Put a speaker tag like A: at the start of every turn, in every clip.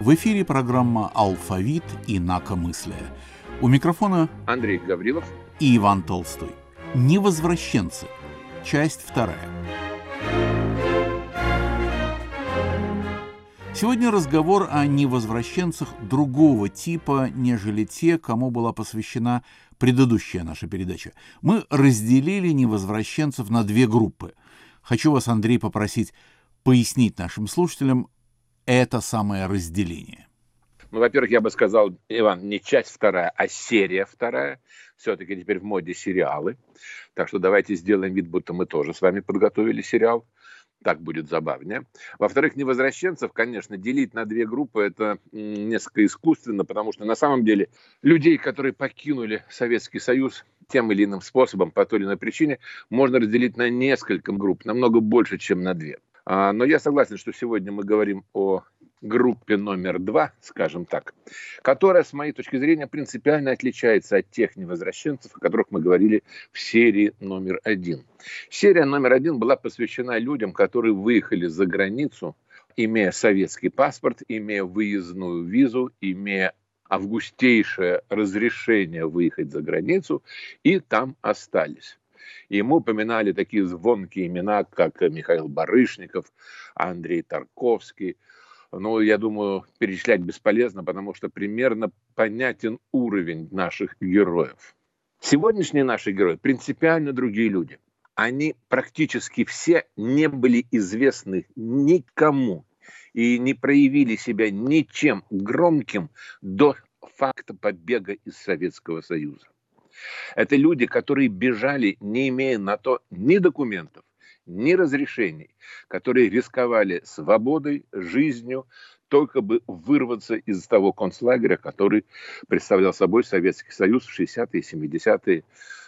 A: В эфире программа «Алфавит» и «Инакомыслие». У микрофона
B: Андрей Гаврилов
A: и Иван Толстой. Невозвращенцы. Часть вторая. Сегодня разговор о невозвращенцах другого типа, нежели те, кому была посвящена предыдущая наша передача. Мы разделили невозвращенцев на две группы. Хочу вас, Андрей, попросить пояснить нашим слушателям это самое разделение.
B: Ну, во-первых, я бы сказал, Иван, не часть вторая, а серия вторая. Все-таки теперь в моде сериалы. Так что давайте сделаем вид, будто мы тоже с вами подготовили сериал так будет забавнее. Во-вторых, невозвращенцев, конечно, делить на две группы это несколько искусственно, потому что на самом деле людей, которые покинули Советский Союз тем или иным способом, по той или иной причине, можно разделить на несколько групп, намного больше, чем на две. А, но я согласен, что сегодня мы говорим о группе номер два, скажем так, которая, с моей точки зрения, принципиально отличается от тех невозвращенцев, о которых мы говорили в серии номер один. Серия номер один была посвящена людям, которые выехали за границу, имея советский паспорт, имея выездную визу, имея августейшее разрешение выехать за границу, и там остались. Ему упоминали такие звонкие имена, как Михаил Барышников, Андрей Тарковский – ну, я думаю, перечислять бесполезно, потому что примерно понятен уровень наших героев. Сегодняшние наши герои принципиально другие люди. Они практически все не были известны никому и не проявили себя ничем громким до факта побега из Советского Союза. Это люди, которые бежали, не имея на то ни документов, ни разрешений, которые рисковали свободой, жизнью, только бы вырваться из того концлагеря, который представлял собой Советский Союз в 60-е, 70-е,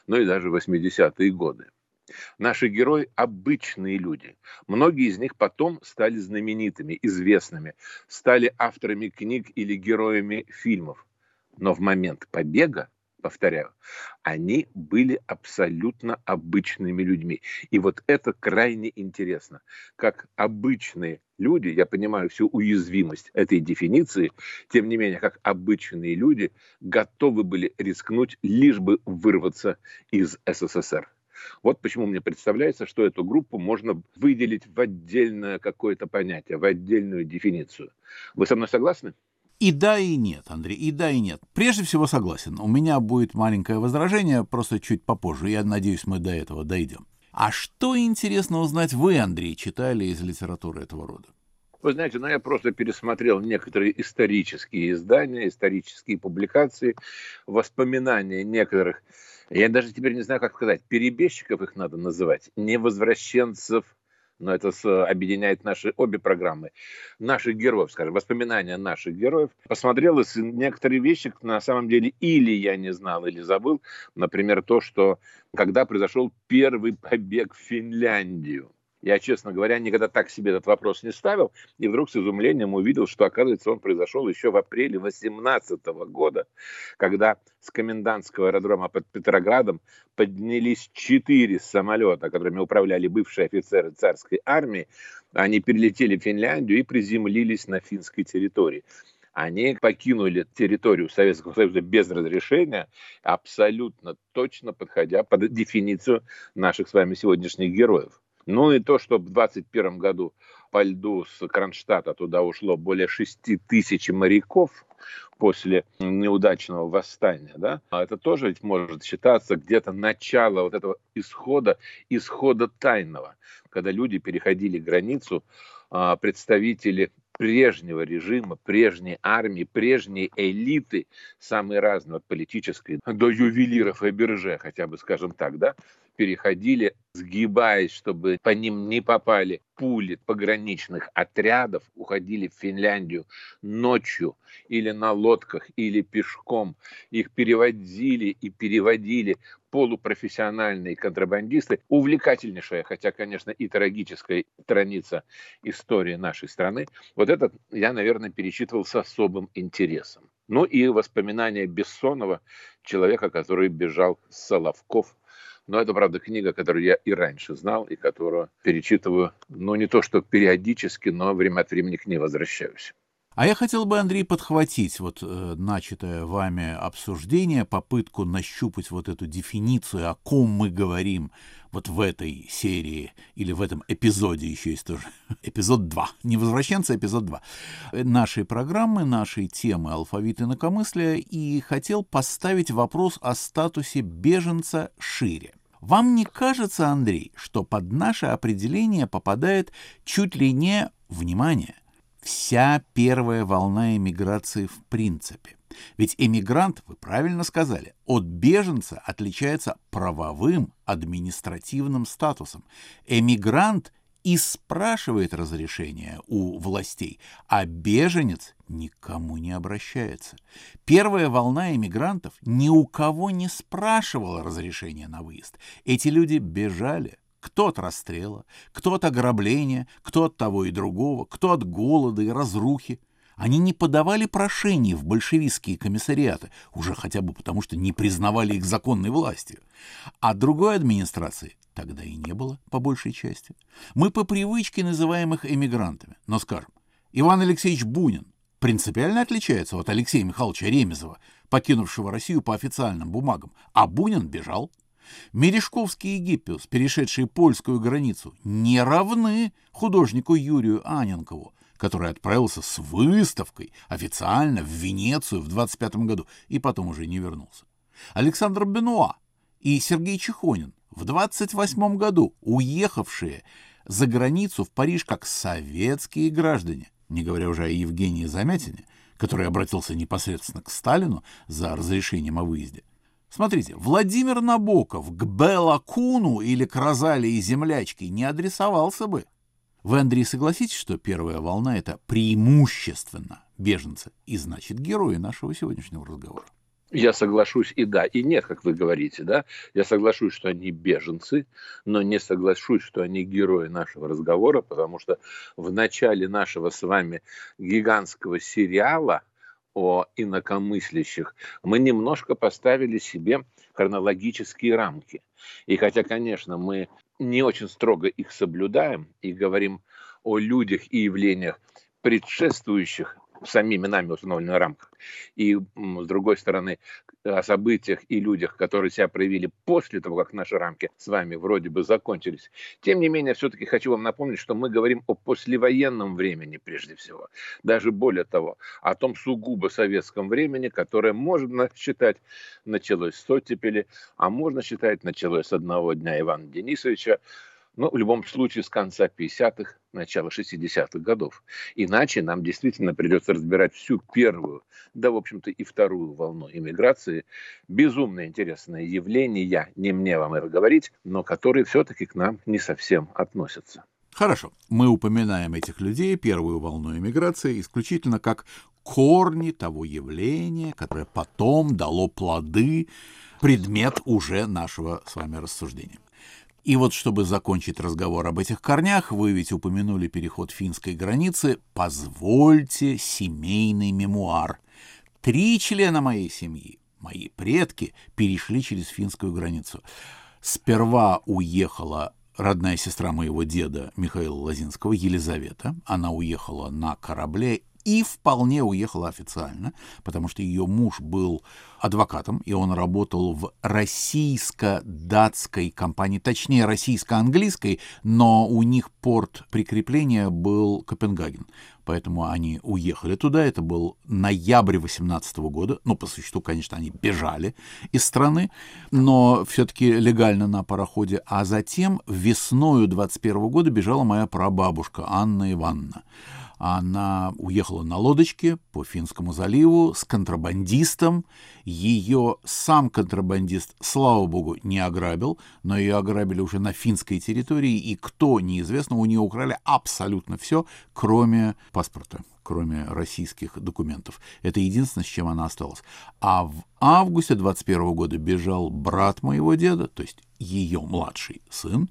B: ну и даже 80-е годы. Наши герои – обычные люди. Многие из них потом стали знаменитыми, известными, стали авторами книг или героями фильмов. Но в момент побега повторяю, они были абсолютно обычными людьми. И вот это крайне интересно. Как обычные люди, я понимаю всю уязвимость этой дефиниции, тем не менее, как обычные люди готовы были рискнуть, лишь бы вырваться из СССР. Вот почему мне представляется, что эту группу можно выделить в отдельное какое-то понятие, в отдельную дефиницию. Вы со мной согласны?
A: И да, и нет, Андрей, и да, и нет. Прежде всего согласен. У меня будет маленькое возражение, просто чуть попозже. Я надеюсь, мы до этого дойдем. А что интересно узнать вы, Андрей, читали из литературы этого рода?
B: Вы знаете, ну я просто пересмотрел некоторые исторические издания, исторические публикации, воспоминания некоторых, я даже теперь не знаю, как сказать, перебежчиков их надо называть, невозвращенцев но это с, объединяет наши обе программы, наших героев, скажем, воспоминания наших героев. Посмотрел и некоторые вещи на самом деле или я не знал, или забыл. Например, то, что когда произошел первый побег в Финляндию – я, честно говоря, никогда так себе этот вопрос не ставил, и вдруг с изумлением увидел, что, оказывается, он произошел еще в апреле 18 года, когда с комендантского аэродрома под Петроградом поднялись четыре самолета, которыми управляли бывшие офицеры царской армии. Они перелетели в Финляндию и приземлились на финской территории они покинули территорию Советского Союза без разрешения, абсолютно точно подходя под дефиницию наших с вами сегодняшних героев. Ну и то, что в 2021 году по льду с Кронштадта туда ушло более 6 тысяч моряков после неудачного восстания, да, а это тоже ведь может считаться где-то начало вот этого исхода, исхода тайного, когда люди переходили границу, а, представители прежнего режима, прежней армии, прежней элиты, самые разные, от политической до ювелиров и бирже, хотя бы, скажем так, да, переходили, сгибаясь, чтобы по ним не попали пули пограничных отрядов, уходили в Финляндию ночью или на лодках, или пешком. Их переводили и переводили полупрофессиональные контрабандисты. Увлекательнейшая, хотя, конечно, и трагическая страница истории нашей страны. Вот это я, наверное, перечитывал с особым интересом. Ну и воспоминания Бессонова, человека, который бежал с Соловков но это, правда, книга, которую я и раньше знал, и которую перечитываю, ну, не то что периодически, но время от времени к ней возвращаюсь.
A: А я хотел бы, Андрей, подхватить вот э, начатое вами обсуждение, попытку нащупать вот эту дефиницию, о ком мы говорим вот в этой серии или в этом эпизоде еще есть тоже. Эпизод 2. Не возвращенцы, а эпизод 2. Нашей программы, нашей темы «Алфавит инакомыслия» и хотел поставить вопрос о статусе беженца шире. Вам не кажется, Андрей, что под наше определение попадает чуть ли не, внимание, вся первая волна эмиграции в принципе. Ведь эмигрант, вы правильно сказали, от беженца отличается правовым административным статусом. Эмигрант и спрашивает разрешения у властей, а беженец никому не обращается. Первая волна эмигрантов ни у кого не спрашивала разрешения на выезд. Эти люди бежали, кто от расстрела, кто от ограбления, кто от того и другого, кто от голода и разрухи. Они не подавали прошений в большевистские комиссариаты, уже хотя бы потому, что не признавали их законной властью. А другой администрации тогда и не было, по большей части. Мы по привычке называем их эмигрантами. Но скажем, Иван Алексеевич Бунин принципиально отличается от Алексея Михайловича Ремезова, покинувшего Россию по официальным бумагам, а Бунин бежал. Мережковский и Гиппиус, перешедшие польскую границу, не равны художнику Юрию Аненкову, который отправился с выставкой официально в Венецию в 25 году и потом уже не вернулся. Александр Бенуа и Сергей Чехонин в 28 году уехавшие за границу в Париж как советские граждане, не говоря уже о Евгении Замятине, который обратился непосредственно к Сталину за разрешением о выезде, Смотрите, Владимир Набоков к Белакуну или к Розалии Землячке не адресовался бы. Вы, Андрей, согласитесь, что первая волна — это преимущественно беженцы и, значит, герои нашего сегодняшнего разговора?
B: Я соглашусь и да, и нет, как вы говорите, да. Я соглашусь, что они беженцы, но не соглашусь, что они герои нашего разговора, потому что в начале нашего с вами гигантского сериала о инакомыслящих, мы немножко поставили себе хронологические рамки. И хотя, конечно, мы не очень строго их соблюдаем и говорим о людях и явлениях, предшествующих самими нами установленных рамках. И, с другой стороны, о событиях и людях, которые себя проявили после того, как наши рамки с вами вроде бы закончились. Тем не менее, все-таки хочу вам напомнить, что мы говорим о послевоенном времени прежде всего. Даже более того, о том сугубо советском времени, которое можно считать началось с оттепели, а можно считать началось с одного дня Ивана Денисовича, но в любом случае с конца 50-х, начала 60-х годов. Иначе нам действительно придется разбирать всю первую, да, в общем-то, и вторую волну иммиграции. Безумно интересное явление, не мне вам это говорить, но которые все-таки к нам не совсем относятся.
A: Хорошо, мы упоминаем этих людей, первую волну иммиграции, исключительно как корни того явления, которое потом дало плоды, предмет уже нашего с вами рассуждения. И вот чтобы закончить разговор об этих корнях, вы ведь упомянули переход финской границы, позвольте семейный мемуар. Три члена моей семьи, мои предки, перешли через финскую границу. Сперва уехала родная сестра моего деда Михаила Лозинского, Елизавета. Она уехала на корабле и вполне уехала официально, потому что ее муж был адвокатом, и он работал в российско-датской компании, точнее российско-английской, но у них порт прикрепления был Копенгаген. Поэтому они уехали туда, это был ноябрь 18 года, ну, по существу, конечно, они бежали из страны, но все-таки легально на пароходе, а затем весною 21 года бежала моя прабабушка Анна Ивановна. Она уехала на лодочке по Финскому заливу с контрабандистом. Ее сам контрабандист, слава богу, не ограбил, но ее ограбили уже на финской территории, и кто, неизвестно, у нее украли абсолютно все, кроме паспорта кроме российских документов. Это единственное, с чем она осталась. А в августе 21 года бежал брат моего деда, то есть ее младший сын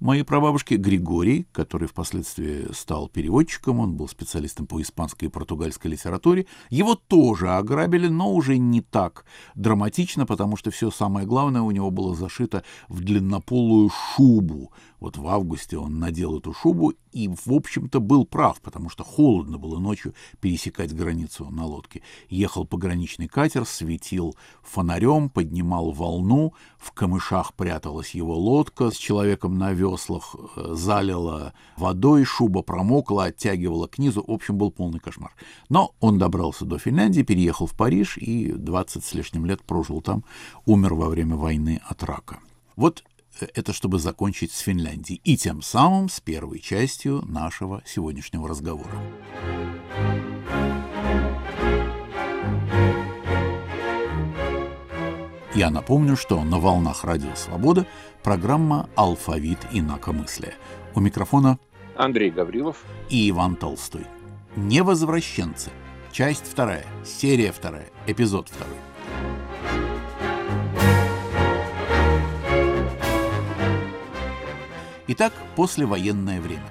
A: моей прабабушки Григорий, который впоследствии стал переводчиком, он был специалистом по испанской и португальской литературе. Его тоже ограбили, но уже не так драматично, потому что все самое главное у него было зашито в длиннополую шубу. Вот в августе он надел эту шубу и, в общем-то, был прав, потому что холодно было ночью пересекать границу на лодке. Ехал пограничный катер, светил фонарем, поднимал волну, в камышах пряталась его лодка с человеком на веслах, э, залила водой, шуба промокла, оттягивала к низу. В общем, был полный кошмар. Но он добрался до Финляндии, переехал в Париж и 20 с лишним лет прожил там, умер во время войны от рака. Вот это чтобы закончить с Финляндией и тем самым с первой частью нашего сегодняшнего разговора. Я напомню, что на волнах Радио Свобода программа «Алфавит инакомыслия». У микрофона
B: Андрей Гаврилов
A: и Иван Толстой. Невозвращенцы. Часть вторая, серия вторая, эпизод второй. Итак, послевоенное время.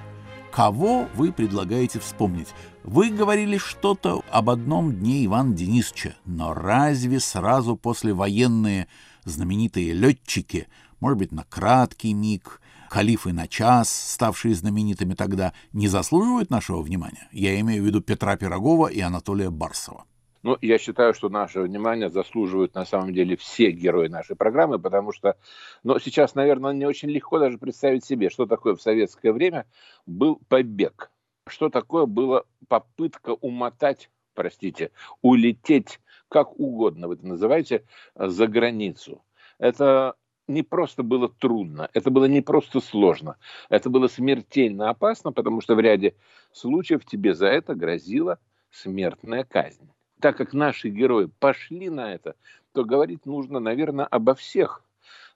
A: Кого вы предлагаете вспомнить? Вы говорили что-то об одном дне Ивана Денисовича, но разве сразу послевоенные знаменитые летчики, может быть, на краткий миг, халифы на час, ставшие знаменитыми тогда, не заслуживают нашего внимания? Я имею в виду Петра Пирогова и Анатолия Барсова.
B: Ну, я считаю, что наше внимание заслуживают на самом деле все герои нашей программы, потому что, ну, сейчас, наверное, не очень легко даже представить себе, что такое в советское время был побег, что такое была попытка умотать, простите, улететь, как угодно вы это называете, за границу. Это не просто было трудно, это было не просто сложно, это было смертельно опасно, потому что в ряде случаев тебе за это грозила смертная казнь так как наши герои пошли на это, то говорить нужно, наверное, обо всех.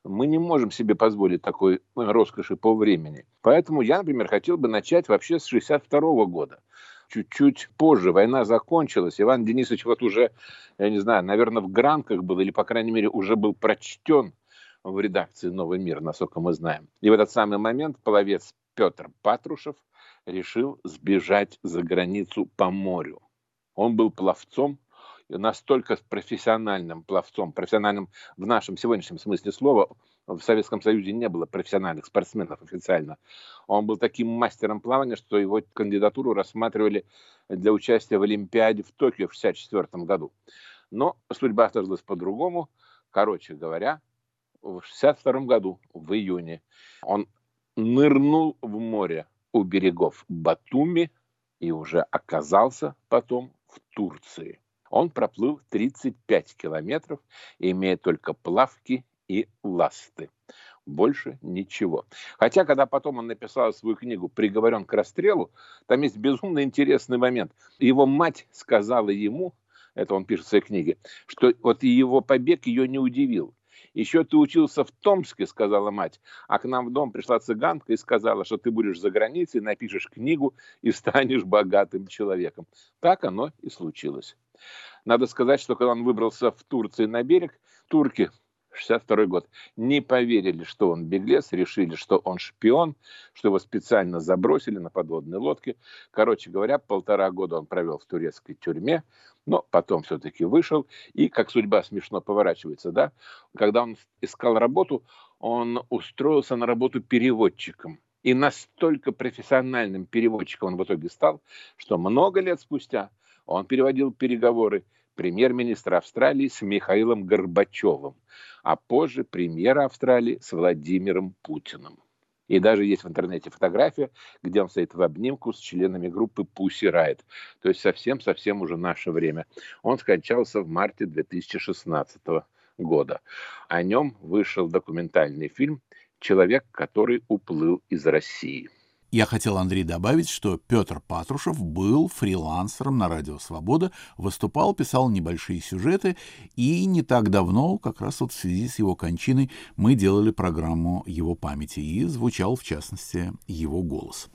B: Мы не можем себе позволить такой роскоши по времени. Поэтому я, например, хотел бы начать вообще с 62 года. Чуть-чуть позже война закончилась. Иван Денисович вот уже, я не знаю, наверное, в гранках был, или, по крайней мере, уже был прочтен в редакции «Новый мир», насколько мы знаем. И в этот самый момент половец Петр Патрушев решил сбежать за границу по морю. Он был пловцом, настолько профессиональным пловцом, профессиональным в нашем сегодняшнем смысле слова, в Советском Союзе не было профессиональных спортсменов официально. Он был таким мастером плавания, что его кандидатуру рассматривали для участия в Олимпиаде в Токио в 1964 году. Но судьба сложилась по-другому. Короче говоря, в 1962 году, в июне, он нырнул в море у берегов Батуми и уже оказался потом в Турции. Он проплыл 35 километров, имея только плавки и ласты. Больше ничего. Хотя, когда потом он написал свою книгу «Приговорен к расстрелу», там есть безумно интересный момент. Его мать сказала ему, это он пишет в своей книге, что вот его побег ее не удивил. Еще ты учился в Томске, сказала мать, а к нам в дом пришла цыганка и сказала, что ты будешь за границей, напишешь книгу и станешь богатым человеком. Так оно и случилось. Надо сказать, что когда он выбрался в Турции на берег, турки 62 год, не поверили, что он беглец, решили, что он шпион, что его специально забросили на подводной лодке. Короче говоря, полтора года он провел в турецкой тюрьме, но потом все-таки вышел. И, как судьба смешно поворачивается, да, когда он искал работу, он устроился на работу переводчиком. И настолько профессиональным переводчиком он в итоге стал, что много лет спустя он переводил переговоры премьер-министра Австралии с Михаилом Горбачевым, а позже премьера Австралии с Владимиром Путиным. И даже есть в интернете фотография, где он стоит в обнимку с членами группы Pussy Riot. То есть совсем-совсем уже наше время. Он скончался в марте 2016 года. О нем вышел документальный фильм «Человек, который уплыл из России».
A: Я хотел, Андрей, добавить, что Петр Патрушев был фрилансером на Радио Свобода, выступал, писал небольшие сюжеты, и не так давно, как раз вот в связи с его кончиной, мы делали программу его памяти, и звучал, в частности, его голос.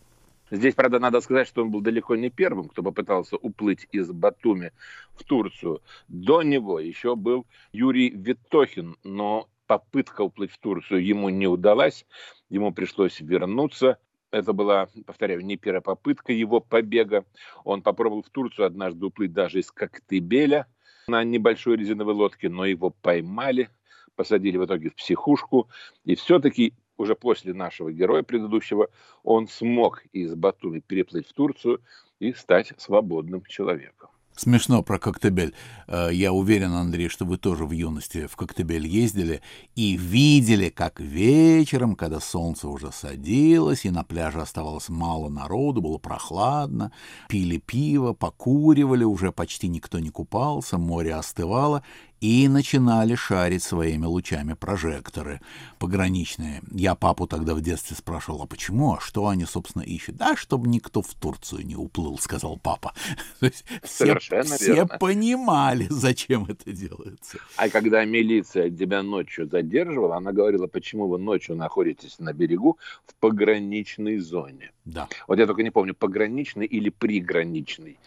B: Здесь, правда, надо сказать, что он был далеко не первым, кто попытался уплыть из Батуми в Турцию. До него еще был Юрий Витохин, но попытка уплыть в Турцию ему не удалась. Ему пришлось вернуться это была, повторяю, не первая попытка его побега. Он попробовал в Турцию однажды уплыть даже из Коктебеля на небольшой резиновой лодке, но его поймали, посадили в итоге в психушку. И все-таки уже после нашего героя предыдущего, он смог из Батуми переплыть в Турцию и стать свободным человеком.
A: Смешно про Коктебель. Э, я уверен, Андрей, что вы тоже в юности в Коктебель ездили и видели, как вечером, когда солнце уже садилось, и на пляже оставалось мало народу, было прохладно, пили пиво, покуривали, уже почти никто не купался, море остывало, и начинали шарить своими лучами прожекторы пограничные. Я папу тогда в детстве спрашивал, а почему, а что они, собственно, ищут? Да, чтобы никто в Турцию не уплыл, сказал папа. все, все понимали, зачем это делается.
B: А когда милиция тебя ночью задерживала, она говорила, почему вы ночью находитесь на берегу в пограничной зоне.
A: Да.
B: Вот я только не помню, пограничный или приграничный.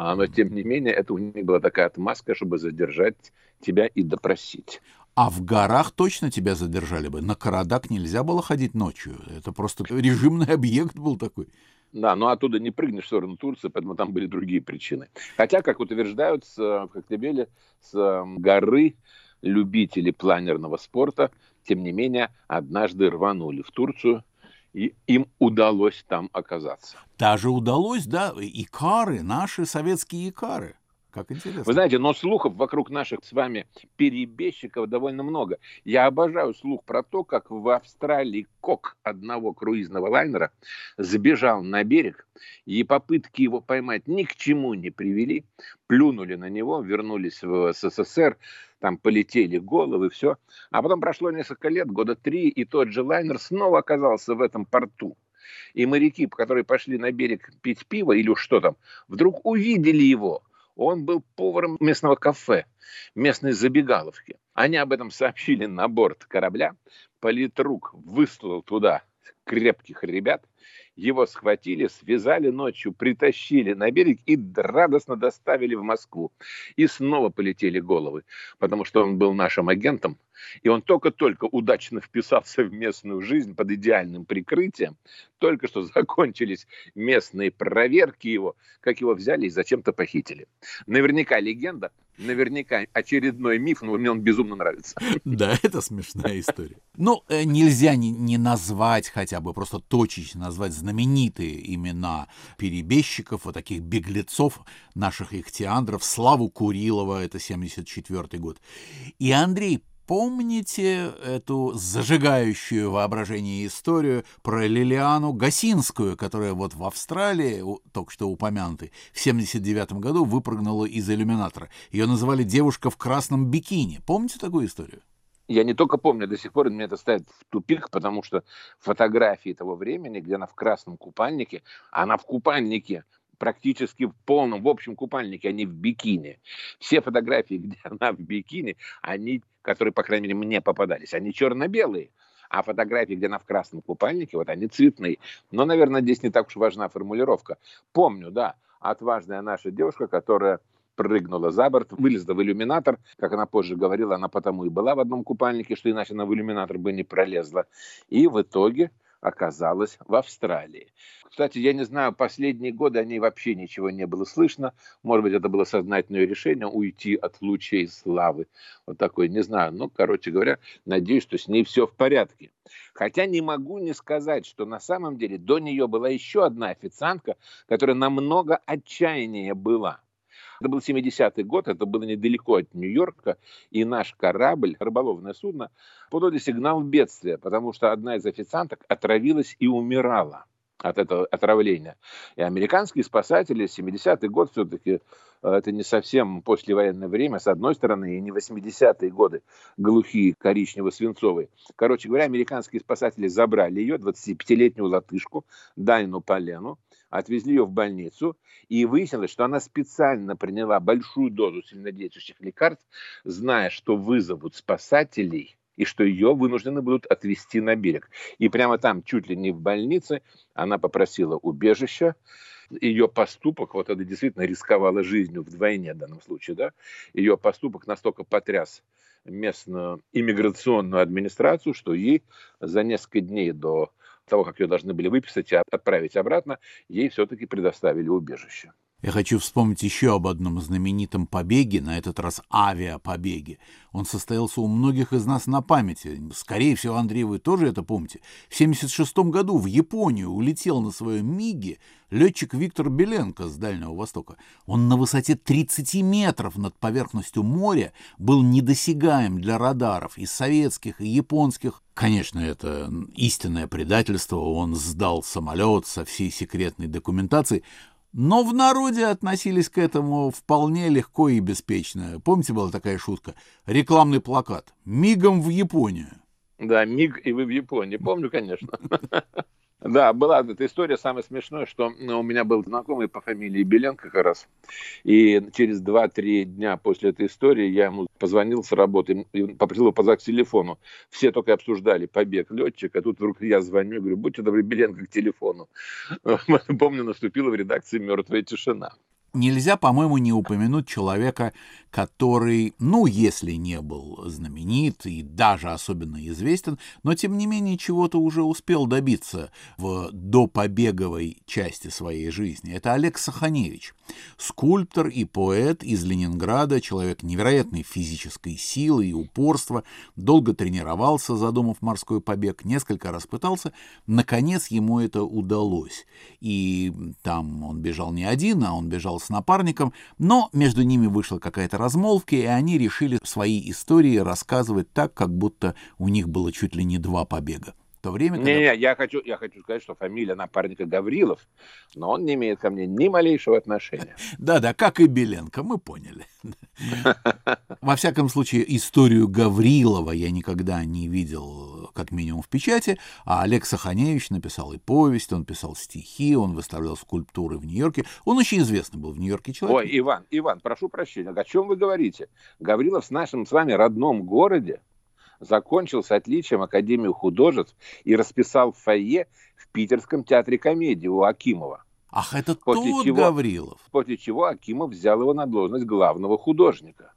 B: А, но, тем не менее, это у них была такая отмазка, чтобы задержать тебя и допросить.
A: А в горах точно тебя задержали бы. На Карадак нельзя было ходить ночью. Это просто режимный объект был такой.
B: Да, но оттуда не прыгнешь в сторону Турции, поэтому там были другие причины. Хотя, как утверждают в Коктебеле, с горы любители планерного спорта, тем не менее, однажды рванули в Турцию и им удалось там оказаться.
A: Даже удалось, да, икары, наши советские икары. Как интересно.
B: Вы знаете, но слухов вокруг наших с вами перебежчиков довольно много. Я обожаю слух про то, как в Австралии кок одного круизного лайнера сбежал на берег, и попытки его поймать ни к чему не привели. Плюнули на него, вернулись в СССР, там полетели головы, все. А потом прошло несколько лет, года три, и тот же лайнер снова оказался в этом порту. И моряки, которые пошли на берег пить пиво или что там, вдруг увидели его – он был поваром местного кафе, местной забегаловки. Они об этом сообщили на борт корабля. Политрук выслал туда крепких ребят, его схватили, связали ночью, притащили на берег и радостно доставили в Москву. И снова полетели головы, потому что он был нашим агентом, и он только-только удачно вписался в местную жизнь под идеальным прикрытием. Только что закончились местные проверки его, как его взяли и зачем-то похитили. Наверняка легенда, наверняка очередной миф, но мне он безумно нравится.
A: Да, это смешная история. Ну, э, нельзя не, не назвать хотя бы, просто точечно назвать знаменитые имена перебежчиков, вот таких беглецов наших ихтиандров, Славу Курилова, это 74 год. И Андрей Помните эту зажигающую воображение историю про Лилиану Гасинскую, которая вот в Австралии, только что упомянутой, в 79 году выпрыгнула из иллюминатора. Ее называли «девушка в красном бикини». Помните такую историю?
B: Я не только помню, до сих пор меня это ставит в тупик, потому что фотографии того времени, где она в красном купальнике, она в купальнике практически в полном, в общем купальнике, а не в бикини. Все фотографии, где она в бикини, они, которые, по крайней мере, мне попадались, они черно-белые. А фотографии, где она в красном купальнике, вот они цветные. Но, наверное, здесь не так уж важна формулировка. Помню, да, отважная наша девушка, которая прыгнула за борт, вылезла в иллюминатор. Как она позже говорила, она потому и была в одном купальнике, что иначе она в иллюминатор бы не пролезла. И в итоге оказалась в Австралии. Кстати, я не знаю, последние годы о ней вообще ничего не было слышно. Может быть, это было сознательное решение уйти от лучей славы. Вот такой, не знаю. Ну, короче говоря, надеюсь, что с ней все в порядке. Хотя не могу не сказать, что на самом деле до нее была еще одна официантка, которая намного отчаяннее была. Это был 70-й год, это было недалеко от Нью-Йорка, и наш корабль, рыболовное судно, подали сигнал бедствия, потому что одна из официанток отравилась и умирала от этого отравления. И американские спасатели, 70-й год все-таки, э, это не совсем послевоенное время, с одной стороны, и не 80-е годы, глухие, коричнево-свинцовые. Короче говоря, американские спасатели забрали ее, 25-летнюю латышку, Дайну Полену, отвезли ее в больницу, и выяснилось, что она специально приняла большую дозу сильнодействующих лекарств, зная, что вызовут спасателей, и что ее вынуждены будут отвезти на берег. И прямо там, чуть ли не в больнице, она попросила убежища, ее поступок, вот это действительно рисковало жизнью вдвойне в данном случае, да, ее поступок настолько потряс местную иммиграционную администрацию, что ей за несколько дней до того, как ее должны были выписать и отправить обратно, ей все-таки предоставили убежище.
A: Я хочу вспомнить еще об одном знаменитом побеге, на этот раз авиапобеге. Он состоялся у многих из нас на памяти. Скорее всего, Андрей, вы тоже это помните. В 1976 году в Японию улетел на своем МИГе летчик Виктор Беленко с Дальнего Востока. Он на высоте 30 метров над поверхностью моря был недосягаем для радаров и советских, и японских. Конечно, это истинное предательство. Он сдал самолет со всей секретной документацией. Но в народе относились к этому вполне легко и беспечно. Помните, была такая шутка? Рекламный плакат. Мигом в Японию.
B: Да, миг и вы в Японии. Помню, конечно. Да, была эта история. Самое смешное, что ну, у меня был знакомый по фамилии Беленко как раз. И через 2-3 дня после этой истории я ему позвонил с работы и попросил его позвать к телефону. Все только обсуждали побег летчика. Тут вдруг я звоню, говорю, будьте добры, Беленко к телефону. Помню, наступила в редакции мертвая тишина.
A: Нельзя, по-моему, не упомянуть человека, который, ну, если не был знаменит и даже особенно известен, но тем не менее чего-то уже успел добиться в допобеговой части своей жизни. Это Олег Саханевич, скульптор и поэт из Ленинграда, человек невероятной физической силы и упорства, долго тренировался, задумав морской побег, несколько раз пытался, наконец ему это удалось. И там он бежал не один, а он бежал с напарником, но между ними вышла какая-то размолвка, и они решили свои истории рассказывать так, как будто у них было чуть ли не два побега. В то время,
B: когда... Не, не, я хочу, я хочу сказать, что фамилия напарника Гаврилов, но он не имеет ко мне ни малейшего отношения.
A: Да-да, как и Беленко, мы поняли. Во всяком случае, историю Гаврилова я никогда не видел, как минимум, в печати, а Олег Саханевич написал и повесть, он писал стихи, он выставлял скульптуры в Нью-Йорке. Он очень известный был в Нью-Йорке человек.
B: Ой, Иван, Иван, прошу прощения, о чем вы говорите? Гаврилов в нашем с вами родном городе закончил с отличием Академию художеств и расписал фойе в Питерском театре комедии у Акимова.
A: Ах, это после тот чего, Гаврилов.
B: После чего Акимов взял его на должность главного художника.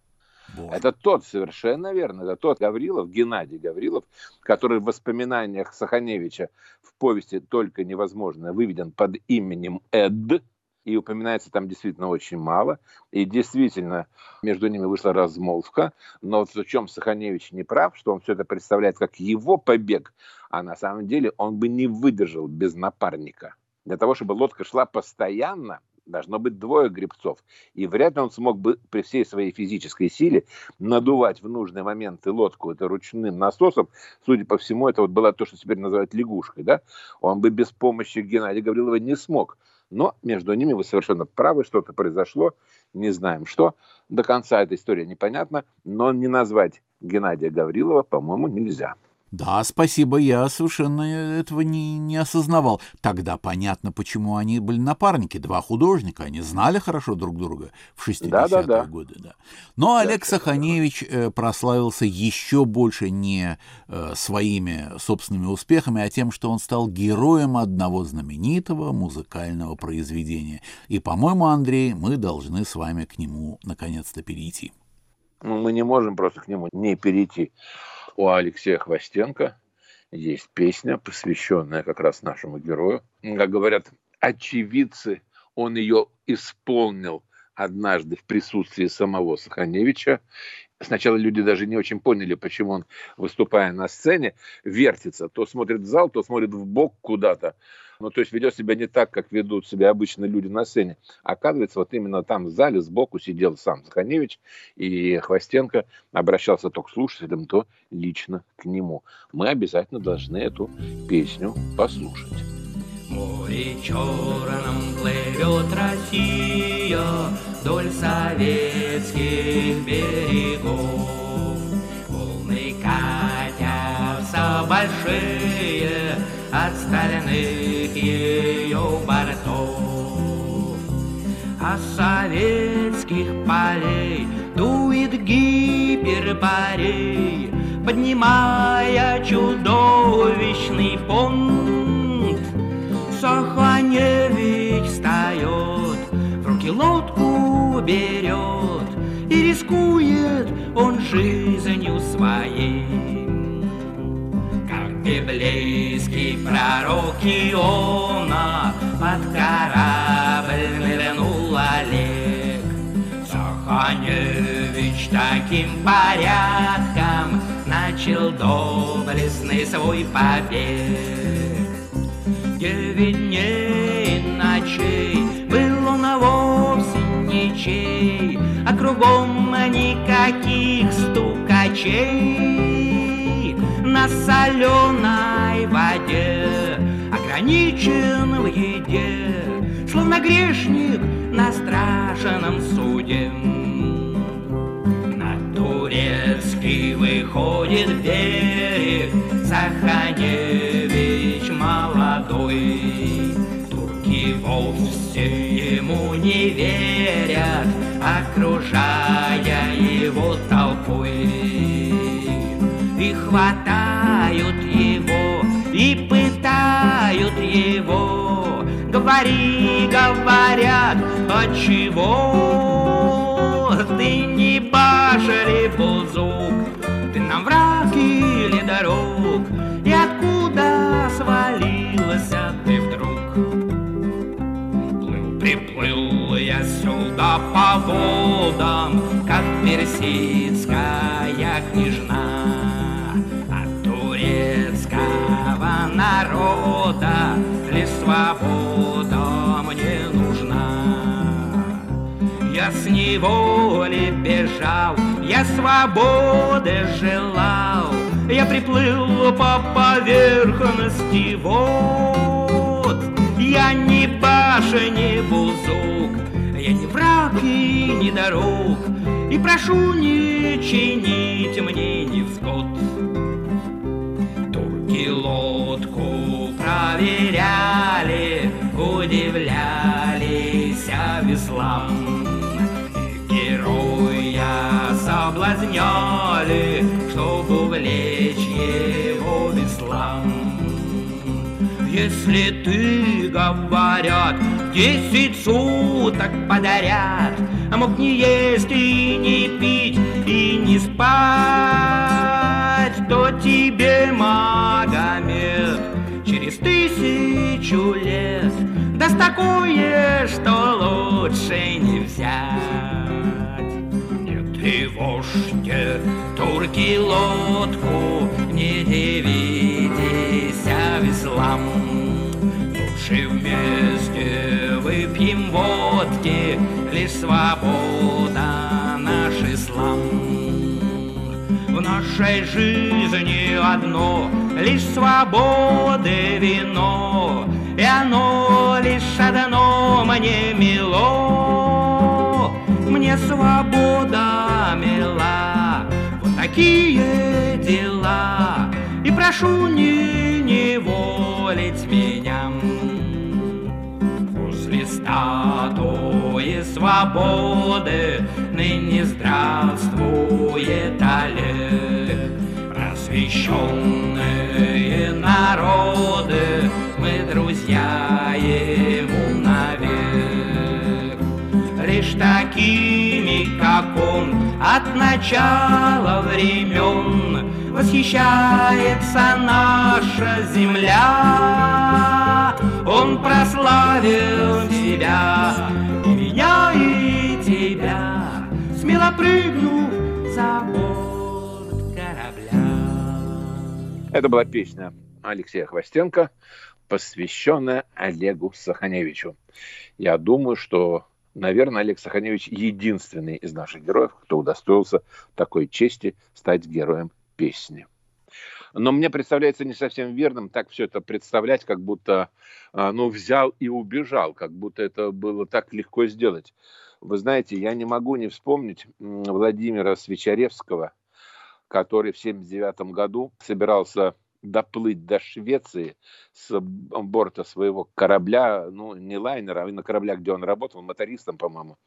B: Боже. Это тот, совершенно верно, это тот Гаврилов, Геннадий Гаврилов, который в воспоминаниях Саханевича в повести «Только невозможно» выведен под именем Эд, и упоминается там действительно очень мало. И действительно, между ними вышла размолвка. Но в чем Саханевич не прав, что он все это представляет как его побег, а на самом деле он бы не выдержал без напарника. Для того, чтобы лодка шла постоянно, должно быть двое гребцов. И вряд ли он смог бы при всей своей физической силе надувать в нужные моменты лодку это ручным насосом. Судя по всему, это вот было то, что теперь называют лягушкой. Да? Он бы без помощи Геннадия Гаврилова не смог. Но между ними вы совершенно правы, что-то произошло, не знаем что. До конца эта история непонятна, но не назвать Геннадия Гаврилова, по-моему, нельзя.
A: Да, спасибо, я совершенно этого не, не осознавал. Тогда понятно, почему они были напарники, два художника, они знали хорошо друг друга в 60-е да, да, да. годы. Да. Но да, Олег Саханевич э, прославился еще больше не э, своими собственными успехами, а тем, что он стал героем одного знаменитого музыкального произведения. И, по-моему, Андрей, мы должны с вами к нему наконец-то перейти.
B: Ну, мы не можем просто к нему не перейти у Алексея Хвостенко есть песня, посвященная как раз нашему герою. Как говорят очевидцы, он ее исполнил однажды в присутствии самого Саханевича. Сначала люди даже не очень поняли, почему он, выступая на сцене, вертится. То смотрит в зал, то смотрит в бок куда-то. Ну, то есть ведет себя не так, как ведут себя обычно люди на сцене. Оказывается, вот именно там в зале сбоку сидел сам Заханевич, и Хвостенко обращался то к слушателям, то лично к нему. Мы обязательно должны эту песню послушать.
C: Море черном плывет Россия Вдоль советских берегов Волны катятся большие От стальных ее бортов А советских полей Дует гиперборей Поднимая чудовищный понт Саханевич встает, в руки лодку берет И рискует он жизнью своей. Библейский пророк Иона. Под корабль нырнула Саханевич таким порядком Начал доблестный свой побег. Девять дней ночей Был он вовсе ничей, А кругом никаких стукачей На соленой воде Ограничен в еде Словно грешник на страшном суде. На турецкий выходит берег Саханевич молодой. Турки вовсе ему не верят, Окружая его толпой. И хватают Говори, говорят, отчего Ты не башали бузук Ты нам враг или дорог? И откуда свалился ты вдруг? Плыл, приплыл я сюда по водам Как персидская княжна От турецкого народа Лишь свобода мне нужна. Я с неволи бежал, я свободы желал, Я приплыл по поверхности вод. Я не баша, не бузук, я не враг и не дорог, И прошу не чинить мне невзгод. Турки лодку проверяли, удивлялись веслам. И героя соблазняли, чтоб увлечь его веслам. Если ты, говорят, десять суток подарят, А мог не есть и не пить и не спать, То тебе, через тысячу лет Даст такое, что лучше не взять. Нет, и вождь, турки лодку, не дивитесь веслам. Лучше вместе выпьем водки, лишь свобода наш ислам. В нашей жизни одно, лишь свободы вино, И оно лишь одно мне мило. Мне свобода мила, вот такие дела, И прошу не неволить меня. Возле статуи свободы Ныне здравствует Олег. Просвещенные народы Мы друзья ему навек. Лишь такими, как он, от начала времен Восхищается наша земля. Он прославил тебя, и меня, и тебя, Смело прыгнув за борт
B: Это была песня Алексея Хвостенко, посвященная Олегу Саханевичу. Я думаю, что, наверное, Олег Саханевич единственный из наших героев, кто удостоился такой чести стать героем песни. Но мне представляется не совсем верным так все это представлять, как будто а, ну, взял и убежал, как будто это было так легко сделать. Вы знаете, я не могу не вспомнить Владимира Свечаревского, который в 1979 году собирался доплыть до Швеции с борта своего корабля, ну, не лайнера, а на кораблях, где он работал, мотористом, по-моему.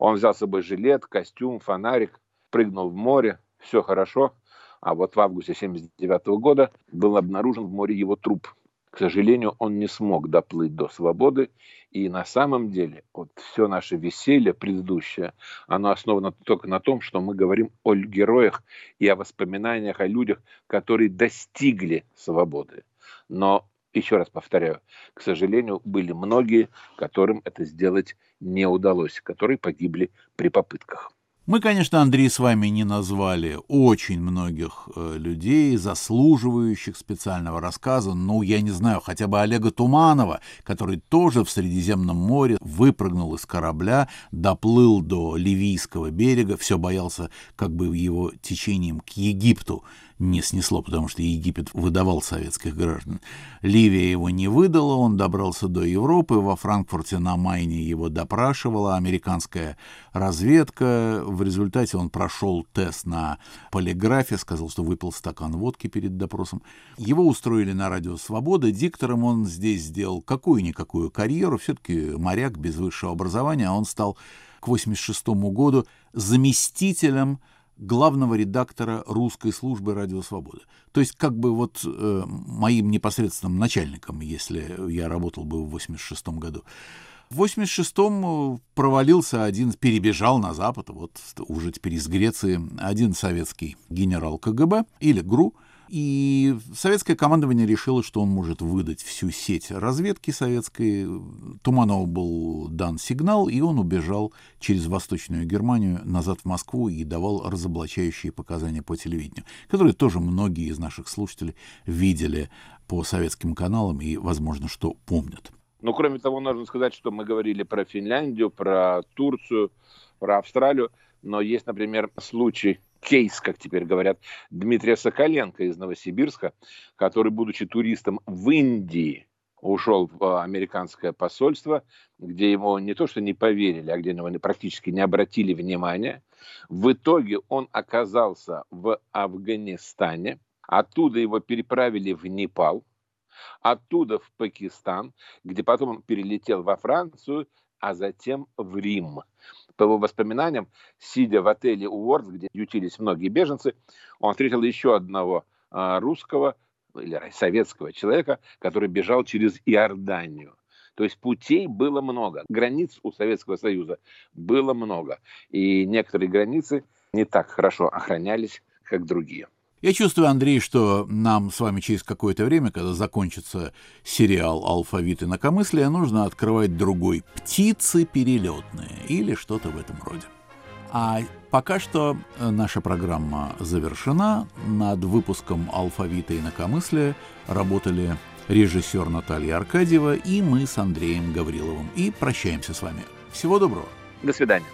B: Он взял с собой жилет, костюм, фонарик, прыгнул в море, все хорошо. А вот в августе 1979 года был обнаружен в море его труп. К сожалению, он не смог доплыть до свободы. И на самом деле вот все наше веселье предыдущее, оно основано только на том, что мы говорим о героях и о воспоминаниях о людях, которые достигли свободы. Но, еще раз повторяю, к сожалению, были многие, которым это сделать не удалось, которые погибли при попытках.
A: Мы, конечно, Андрей, с вами не назвали очень многих э, людей, заслуживающих специального рассказа. Ну, я не знаю, хотя бы Олега Туманова, который тоже в Средиземном море выпрыгнул из корабля, доплыл до Ливийского берега, все боялся, как бы его течением к Египту не снесло, потому что Египет выдавал советских граждан. Ливия его не выдала, он добрался до Европы, во Франкфурте на Майне его допрашивала американская разведка. В результате он прошел тест на полиграфе, сказал, что выпил стакан водки перед допросом. Его устроили на радио «Свобода». Диктором он здесь сделал какую-никакую карьеру, все-таки моряк без высшего образования, а он стал к 1986 году заместителем главного редактора русской службы «Радио Свобода». То есть как бы вот э, моим непосредственным начальником, если я работал бы в 86 году. В 86-м э, провалился один, перебежал на Запад, вот уже теперь из Греции, один советский генерал КГБ или ГРУ – и советское командование решило, что он может выдать всю сеть разведки советской. Туманову был дан сигнал, и он убежал через Восточную Германию назад в Москву и давал разоблачающие показания по телевидению, которые тоже многие из наших слушателей видели по советским каналам и, возможно, что помнят.
B: Ну, кроме того, нужно сказать, что мы говорили про Финляндию, про Турцию, про Австралию, но есть, например, случай кейс, как теперь говорят, Дмитрия Соколенко из Новосибирска, который, будучи туристом в Индии, ушел в американское посольство, где ему не то что не поверили, а где его практически не обратили внимания. В итоге он оказался в Афганистане, оттуда его переправили в Непал, оттуда в Пакистан, где потом он перелетел во Францию, а затем в Рим по его воспоминаниям, сидя в отеле Уордс, где ютились многие беженцы, он встретил еще одного а, русского или советского человека, который бежал через Иорданию. То есть путей было много, границ у Советского Союза было много. И некоторые границы не так хорошо охранялись, как другие.
A: Я чувствую, Андрей, что нам с вами через какое-то время, когда закончится сериал «Алфавит инакомыслия», нужно открывать другой «Птицы перелетные» или что-то в этом роде. А пока что э, наша программа завершена. Над выпуском «Алфавита инакомыслия» работали режиссер Наталья Аркадьева и мы с Андреем Гавриловым. И прощаемся с вами. Всего доброго.
B: До свидания.